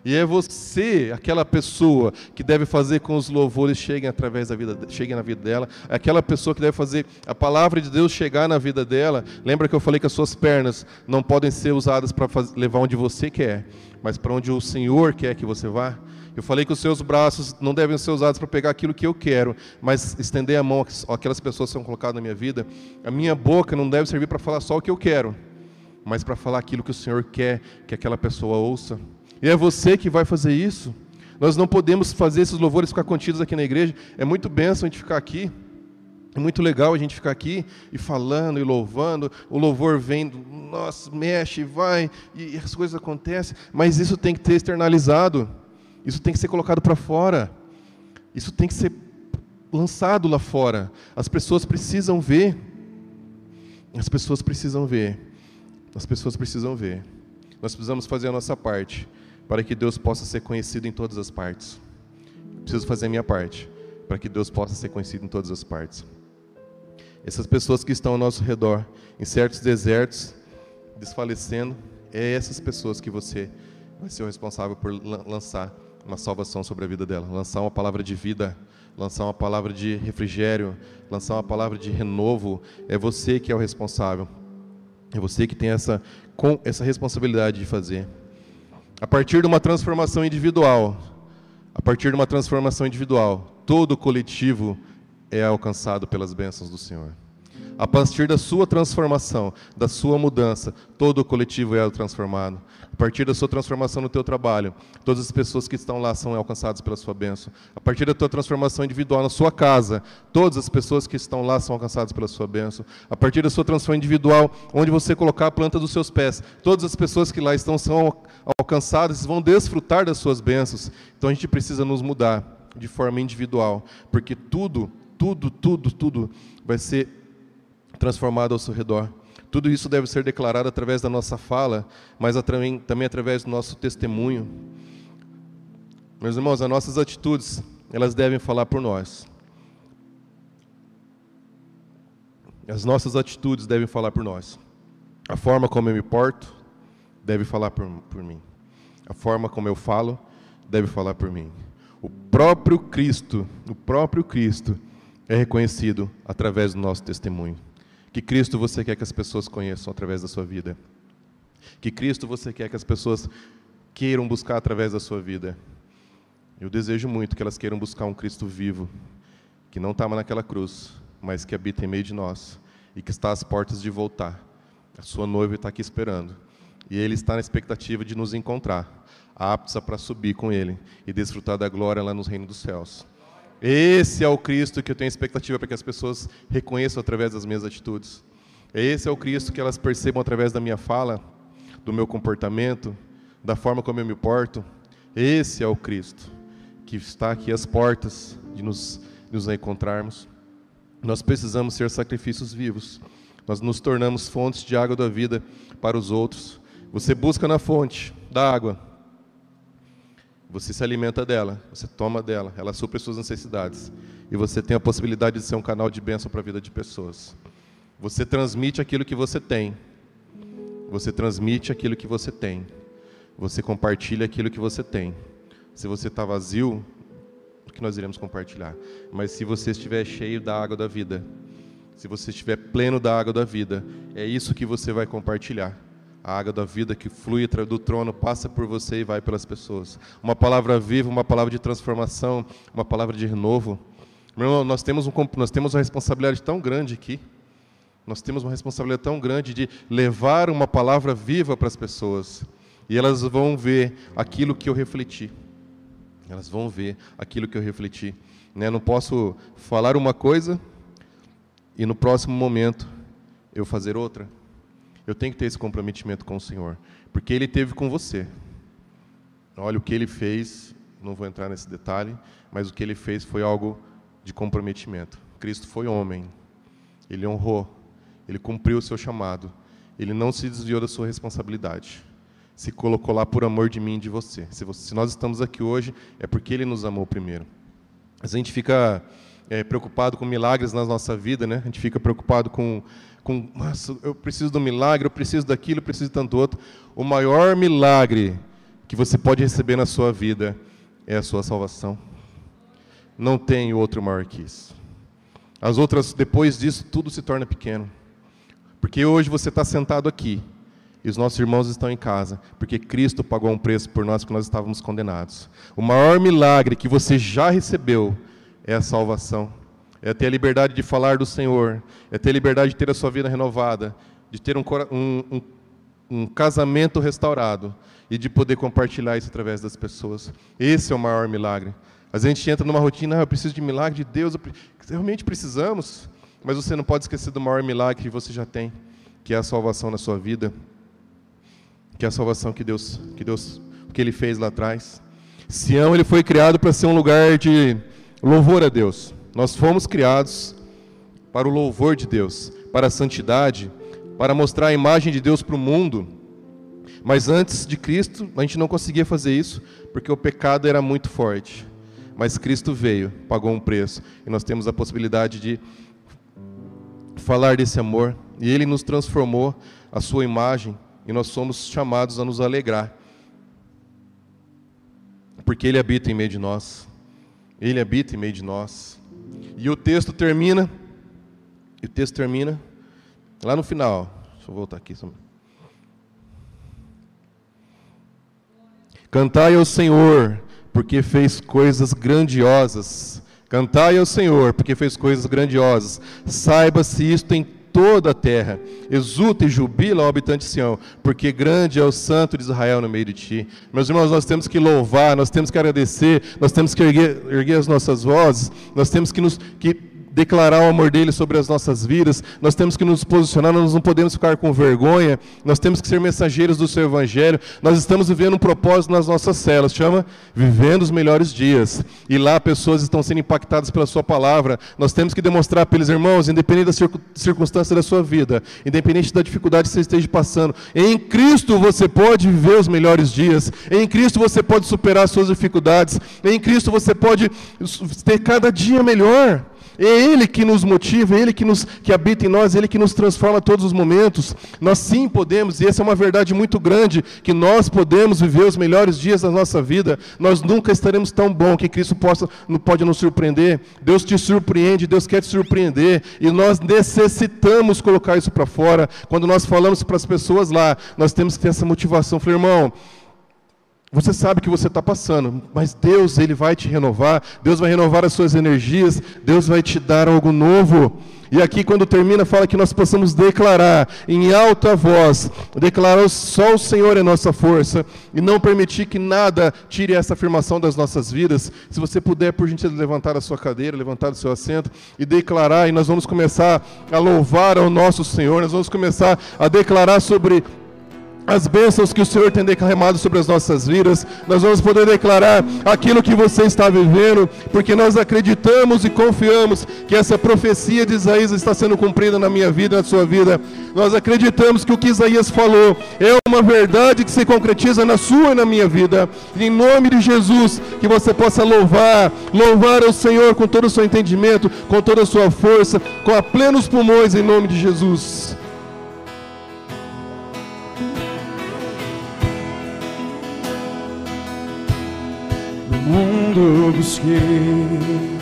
E é você, aquela pessoa que deve fazer com os louvores cheguem através da vida, cheguem na vida dela, aquela pessoa que deve fazer a palavra de Deus chegar na vida dela. Lembra que eu falei que as suas pernas não podem ser usadas para levar onde você quer, mas para onde o Senhor quer que você vá? Eu falei que os seus braços não devem ser usados para pegar aquilo que eu quero, mas estender a mão àquelas pessoas que são colocadas na minha vida. A minha boca não deve servir para falar só o que eu quero, mas para falar aquilo que o Senhor quer que aquela pessoa ouça. E é você que vai fazer isso. Nós não podemos fazer esses louvores ficar contidos aqui na igreja. É muito bênção a gente ficar aqui. É muito legal a gente ficar aqui e falando e louvando. O louvor vem, nossa, mexe, vai, e as coisas acontecem. Mas isso tem que ter externalizado. Isso tem que ser colocado para fora. Isso tem que ser lançado lá fora. As pessoas precisam ver. As pessoas precisam ver. As pessoas precisam ver. Nós precisamos fazer a nossa parte para que Deus possa ser conhecido em todas as partes. preciso fazer a minha parte para que Deus possa ser conhecido em todas as partes. Essas pessoas que estão ao nosso redor, em certos desertos, desfalecendo, é essas pessoas que você vai ser o responsável por lançar uma salvação sobre a vida dela, lançar uma palavra de vida, lançar uma palavra de refrigério, lançar uma palavra de renovo. É você que é o responsável. É você que tem essa, com, essa responsabilidade de fazer. A partir de uma transformação individual, a partir de uma transformação individual, todo coletivo é alcançado pelas bênçãos do Senhor. A partir da sua transformação, da sua mudança, todo o coletivo é transformado. A partir da sua transformação no teu trabalho, todas as pessoas que estão lá são alcançadas pela sua bênção. A partir da tua transformação individual na sua casa, todas as pessoas que estão lá são alcançadas pela sua bênção. A partir da sua transformação individual, onde você colocar a planta dos seus pés, todas as pessoas que lá estão são alcançadas, vão desfrutar das suas bênçãos. Então a gente precisa nos mudar de forma individual, porque tudo, tudo, tudo, tudo vai ser transformado ao seu redor. Tudo isso deve ser declarado através da nossa fala, mas também, também através do nosso testemunho. Meus irmãos, as nossas atitudes, elas devem falar por nós. As nossas atitudes devem falar por nós. A forma como eu me porto deve falar por, por mim. A forma como eu falo deve falar por mim. O próprio Cristo, o próprio Cristo é reconhecido através do nosso testemunho. Que Cristo você quer que as pessoas conheçam através da sua vida? Que Cristo você quer que as pessoas queiram buscar através da sua vida? Eu desejo muito que elas queiram buscar um Cristo vivo, que não estava naquela cruz, mas que habita em meio de nós e que está às portas de voltar. A sua noiva está aqui esperando. E ele está na expectativa de nos encontrar, aptos para subir com ele e desfrutar da glória lá nos reinos dos céus. Esse é o Cristo que eu tenho expectativa para que as pessoas reconheçam através das minhas atitudes. Esse é o Cristo que elas percebam através da minha fala, do meu comportamento, da forma como eu me porto. Esse é o Cristo que está aqui às portas de nos, nos encontrarmos. Nós precisamos ser sacrifícios vivos. Nós nos tornamos fontes de água da vida para os outros. Você busca na fonte da água, você se alimenta dela, você toma dela, ela supre suas necessidades. E você tem a possibilidade de ser um canal de bênção para a vida de pessoas. Você transmite aquilo que você tem. Você transmite aquilo que você tem. Você compartilha aquilo que você tem. Se você está vazio, o que nós iremos compartilhar? Mas se você estiver cheio da água da vida, se você estiver pleno da água da vida, é isso que você vai compartilhar a água da vida que flui do trono passa por você e vai pelas pessoas. Uma palavra viva, uma palavra de transformação, uma palavra de renovo. Meu irmão, nós temos, um, nós temos uma responsabilidade tão grande aqui. Nós temos uma responsabilidade tão grande de levar uma palavra viva para as pessoas. E elas vão ver aquilo que eu refleti. Elas vão ver aquilo que eu refleti. Né? Não posso falar uma coisa e no próximo momento eu fazer outra. Eu tenho que ter esse comprometimento com o Senhor, porque Ele teve com você. Olha o que Ele fez, não vou entrar nesse detalhe, mas o que Ele fez foi algo de comprometimento. Cristo foi homem, Ele honrou, Ele cumpriu o seu chamado, Ele não se desviou da sua responsabilidade. Se colocou lá por amor de mim e de você. Se, você, se nós estamos aqui hoje, é porque Ele nos amou primeiro. A gente fica é, preocupado com milagres na nossa vida, né? A gente fica preocupado com com, nossa, eu preciso do milagre, eu preciso daquilo, eu preciso de tanto outro. O maior milagre que você pode receber na sua vida é a sua salvação. Não tem outro maior que isso. As outras, depois disso, tudo se torna pequeno. Porque hoje você está sentado aqui e os nossos irmãos estão em casa, porque Cristo pagou um preço por nós, porque nós estávamos condenados. O maior milagre que você já recebeu é a salvação é ter a liberdade de falar do Senhor, é ter a liberdade de ter a sua vida renovada, de ter um, um, um, casamento restaurado e de poder compartilhar isso através das pessoas. Esse é o maior milagre. A gente entra numa rotina, ah, eu preciso de milagre de Deus, realmente precisamos, mas você não pode esquecer do maior milagre que você já tem, que é a salvação na sua vida, que é a salvação que Deus, que Deus, que Ele fez lá atrás. Sião ele foi criado para ser um lugar de louvor a Deus. Nós fomos criados para o louvor de Deus, para a santidade, para mostrar a imagem de Deus para o mundo. Mas antes de Cristo, a gente não conseguia fazer isso, porque o pecado era muito forte. Mas Cristo veio, pagou um preço, e nós temos a possibilidade de falar desse amor, e Ele nos transformou a sua imagem, e nós somos chamados a nos alegrar, porque Ele habita em meio de nós. Ele habita em meio de nós. E o texto termina, e o texto termina lá no final. Deixa eu voltar aqui. Cantai ao Senhor, porque fez coisas grandiosas. Cantai ao Senhor, porque fez coisas grandiosas. Saiba-se isto em toda a terra. Exulta e jubila, ó habitante de Sião, porque grande é o santo de Israel no meio de ti. Meus irmãos, nós temos que louvar, nós temos que agradecer, nós temos que erguer, erguer as nossas vozes, nós temos que nos que declarar o amor dele sobre as nossas vidas, nós temos que nos posicionar, nós não podemos ficar com vergonha, nós temos que ser mensageiros do seu evangelho. Nós estamos vivendo um propósito nas nossas celas, chama Vivendo os Melhores Dias. E lá pessoas estão sendo impactadas pela sua palavra. Nós temos que demonstrar para eles, irmãos, independente da circunstância da sua vida, independente da dificuldade que você esteja passando, em Cristo você pode viver os melhores dias, em Cristo você pode superar as suas dificuldades, em Cristo você pode ter cada dia melhor. É Ele que nos motiva, é Ele que, nos, que habita em nós, é Ele que nos transforma a todos os momentos. Nós sim podemos, e essa é uma verdade muito grande, que nós podemos viver os melhores dias da nossa vida. Nós nunca estaremos tão bom que Cristo possa, pode nos surpreender. Deus te surpreende, Deus quer te surpreender, e nós necessitamos colocar isso para fora. Quando nós falamos para as pessoas lá, nós temos que ter essa motivação. Falei, irmão, você sabe que você está passando, mas Deus ele vai te renovar, Deus vai renovar as suas energias, Deus vai te dar algo novo. E aqui, quando termina, fala que nós possamos declarar em alta voz, declarar só o Senhor é nossa força, e não permitir que nada tire essa afirmação das nossas vidas. Se você puder, por gentileza, levantar a sua cadeira, levantar o seu assento e declarar, e nós vamos começar a louvar ao nosso Senhor, nós vamos começar a declarar sobre as bênçãos que o Senhor tem declamado sobre as nossas vidas, nós vamos poder declarar aquilo que você está vivendo, porque nós acreditamos e confiamos que essa profecia de Isaías está sendo cumprida na minha vida, na sua vida. Nós acreditamos que o que Isaías falou é uma verdade que se concretiza na sua e na minha vida. Em nome de Jesus, que você possa louvar, louvar ao Senhor com todo o seu entendimento, com toda a sua força, com a plenos pulmões, em nome de Jesus. Mundo busquei,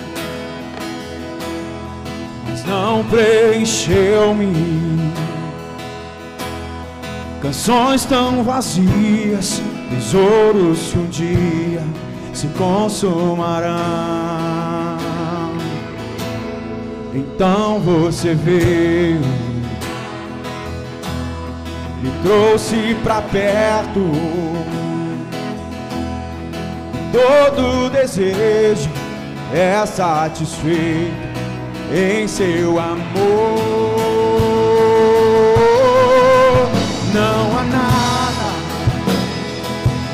mas não preencheu-me. Canções tão vazias, tesouros que um dia se consumarão. Então você veio, me trouxe pra perto todo desejo é satisfeito em seu amor. Não há nada,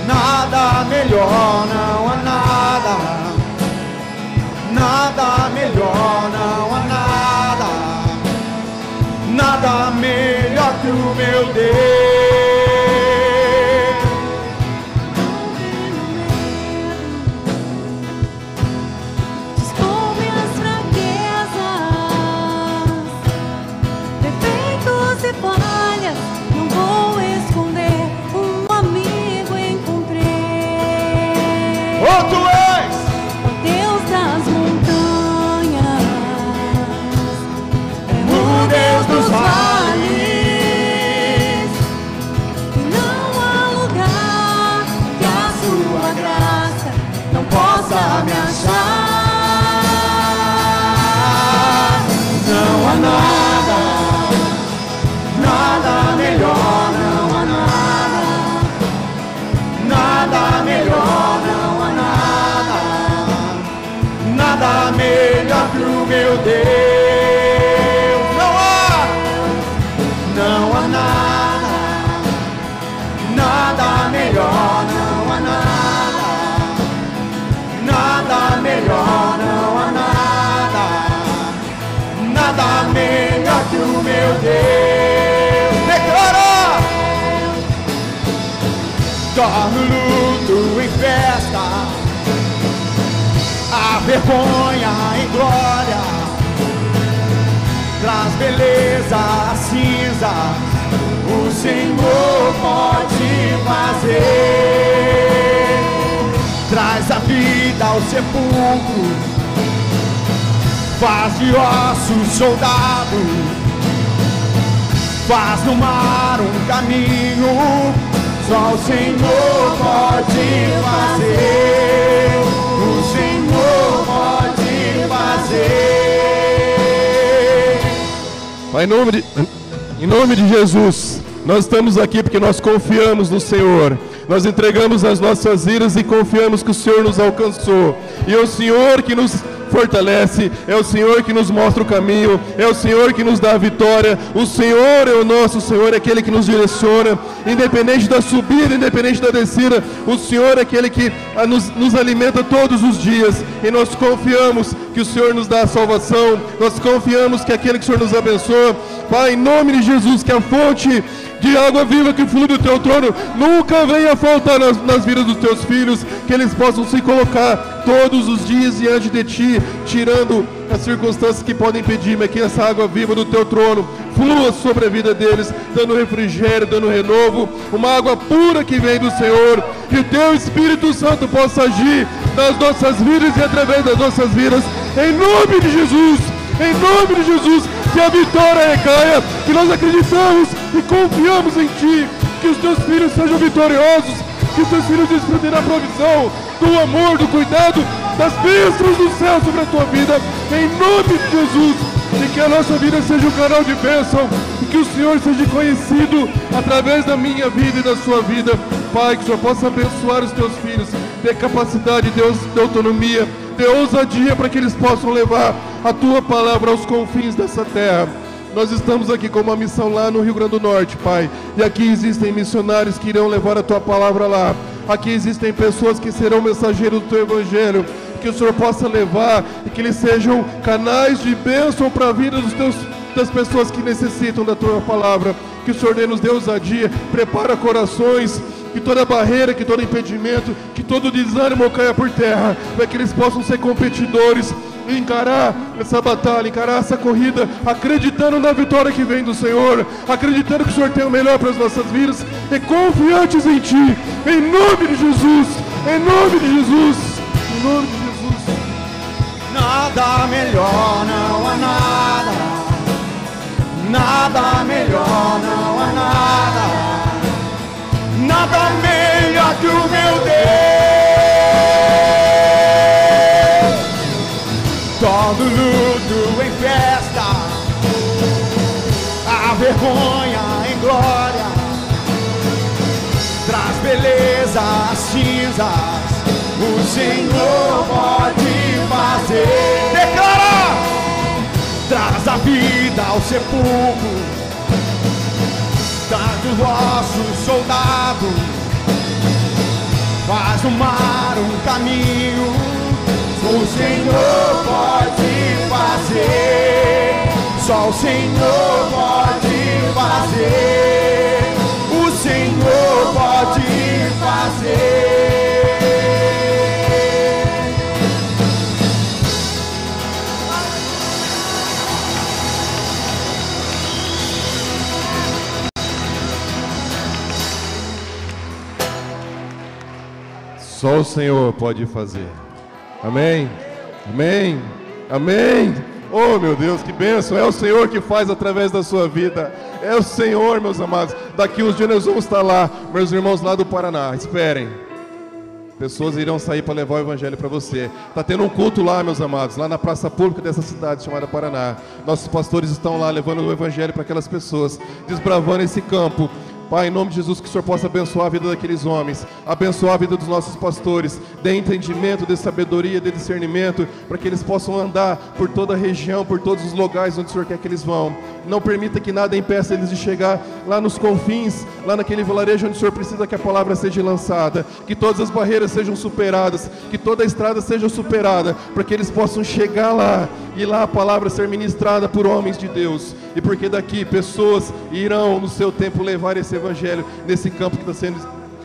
nada melhor, não há nada, nada melhor, não há nada, nada melhor que o meu Deus. Deus. Não há, não há nada, nada melhor, não há nada, nada melhor, não há nada, nada melhor que o meu Deus. Declara! Torna luto em festa, a vergonha em glória beleza às cinzas, o Senhor pode fazer. Traz a vida ao sepulcro, faz de ossos soldado, faz no mar um caminho, só o Senhor pode fazer. O Senhor pode fazer. Pai, em nome de, em nome de Jesus, nós estamos aqui porque nós confiamos no Senhor. Nós entregamos as nossas vidas e confiamos que o Senhor nos alcançou. E é o Senhor que nos fortalece, é o Senhor que nos mostra o caminho, é o Senhor que nos dá a vitória. O Senhor é o nosso Senhor, é aquele que nos direciona, independente da subida, independente da descida. O Senhor é aquele que ah, nos, nos alimenta todos os dias e nós confiamos que o Senhor nos dá a salvação, nós confiamos que aquele que o Senhor nos abençoa. Pai, em nome de Jesus, que a fonte de água viva que flui do teu trono. Nunca venha faltar nas, nas vidas dos teus filhos, que eles possam se colocar todos os dias diante de ti, tirando as circunstâncias que podem impedir, mas que essa água viva do teu trono flua sobre a vida deles, dando refrigério, dando renovo, uma água pura que vem do Senhor, que o teu Espírito Santo possa agir nas nossas vidas e através das nossas vidas, em nome de Jesus, em nome de Jesus, que a vitória recaia, que nós acreditamos e confiamos em Ti, que os teus filhos sejam vitoriosos, que os teus filhos desfrutem da provisão, do amor, do cuidado, das bênçãos do céu sobre a tua vida, em nome de Jesus, e que a nossa vida seja um canal de bênção, e que o Senhor seja conhecido através da minha vida e da sua vida, Pai, que o Senhor possa abençoar os teus filhos, dê capacidade, Deus, de autonomia, dê ousadia para que eles possam levar a tua palavra aos confins dessa terra. Nós estamos aqui com uma missão lá no Rio Grande do Norte, Pai. E aqui existem missionários que irão levar a tua palavra lá. Aqui existem pessoas que serão mensageiros do teu evangelho. Que o Senhor possa levar e que eles sejam canais de bênção para a vida dos teus, das pessoas que necessitam da tua palavra. Que o Senhor nos dê ousadia, prepara corações que toda barreira, que todo impedimento, que todo desânimo caia por terra, para que eles possam ser competidores, encarar essa batalha, encarar essa corrida, acreditando na vitória que vem do Senhor, acreditando que o Senhor tem o melhor para as nossas vidas e confiantes em Ti, em nome de Jesus, em nome de Jesus, em nome de Jesus. Nada melhor, não há nada. Nada melhor, não há nada. Nada melhor que o meu Deus. Às cinzas. O Senhor pode fazer. Declara! Traz a vida ao sepulcro. Traz os ossos soldados. Faz do mar um caminho. O Senhor pode fazer. Só o Senhor pode fazer. Senhor pode fazer. Só o Senhor pode fazer. Amém? Amém? Amém? Oh meu Deus, que bênção! É o Senhor que faz através da sua vida. É o Senhor, meus amados. Daqui uns dias nós vamos estar lá, meus irmãos lá do Paraná. Esperem. Pessoas irão sair para levar o evangelho para você. Está tendo um culto lá, meus amados, lá na praça pública dessa cidade chamada Paraná. Nossos pastores estão lá levando o evangelho para aquelas pessoas, desbravando esse campo. Pai, em nome de Jesus, que o Senhor possa abençoar a vida daqueles homens, abençoar a vida dos nossos pastores, dê entendimento, dê sabedoria, dê discernimento, para que eles possam andar por toda a região, por todos os lugares onde o Senhor quer que eles vão. Não permita que nada impeça eles de chegar lá nos confins, lá naquele vilarejo onde o Senhor precisa que a palavra seja lançada, que todas as barreiras sejam superadas, que toda a estrada seja superada, para que eles possam chegar lá e lá a palavra ser ministrada por homens de Deus. E porque daqui pessoas irão no seu tempo levar esse evangelho nesse campo que está sendo,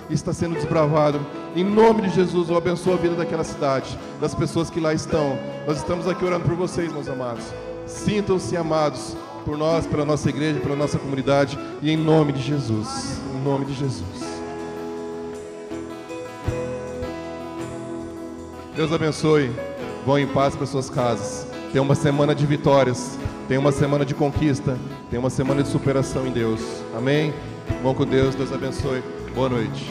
está sendo desbravado. Em nome de Jesus, eu abençoo a vida daquela cidade, das pessoas que lá estão. Nós estamos aqui orando por vocês, meus amados. Sintam-se amados por nós, pela nossa igreja, pela nossa comunidade. E em nome de Jesus. Em nome de Jesus. Deus abençoe. Vão em paz para suas casas. Tenha uma semana de vitórias. Tenha uma semana de conquista. Tenha uma semana de superação em Deus. Amém? Vão com Deus. Deus abençoe. Boa noite.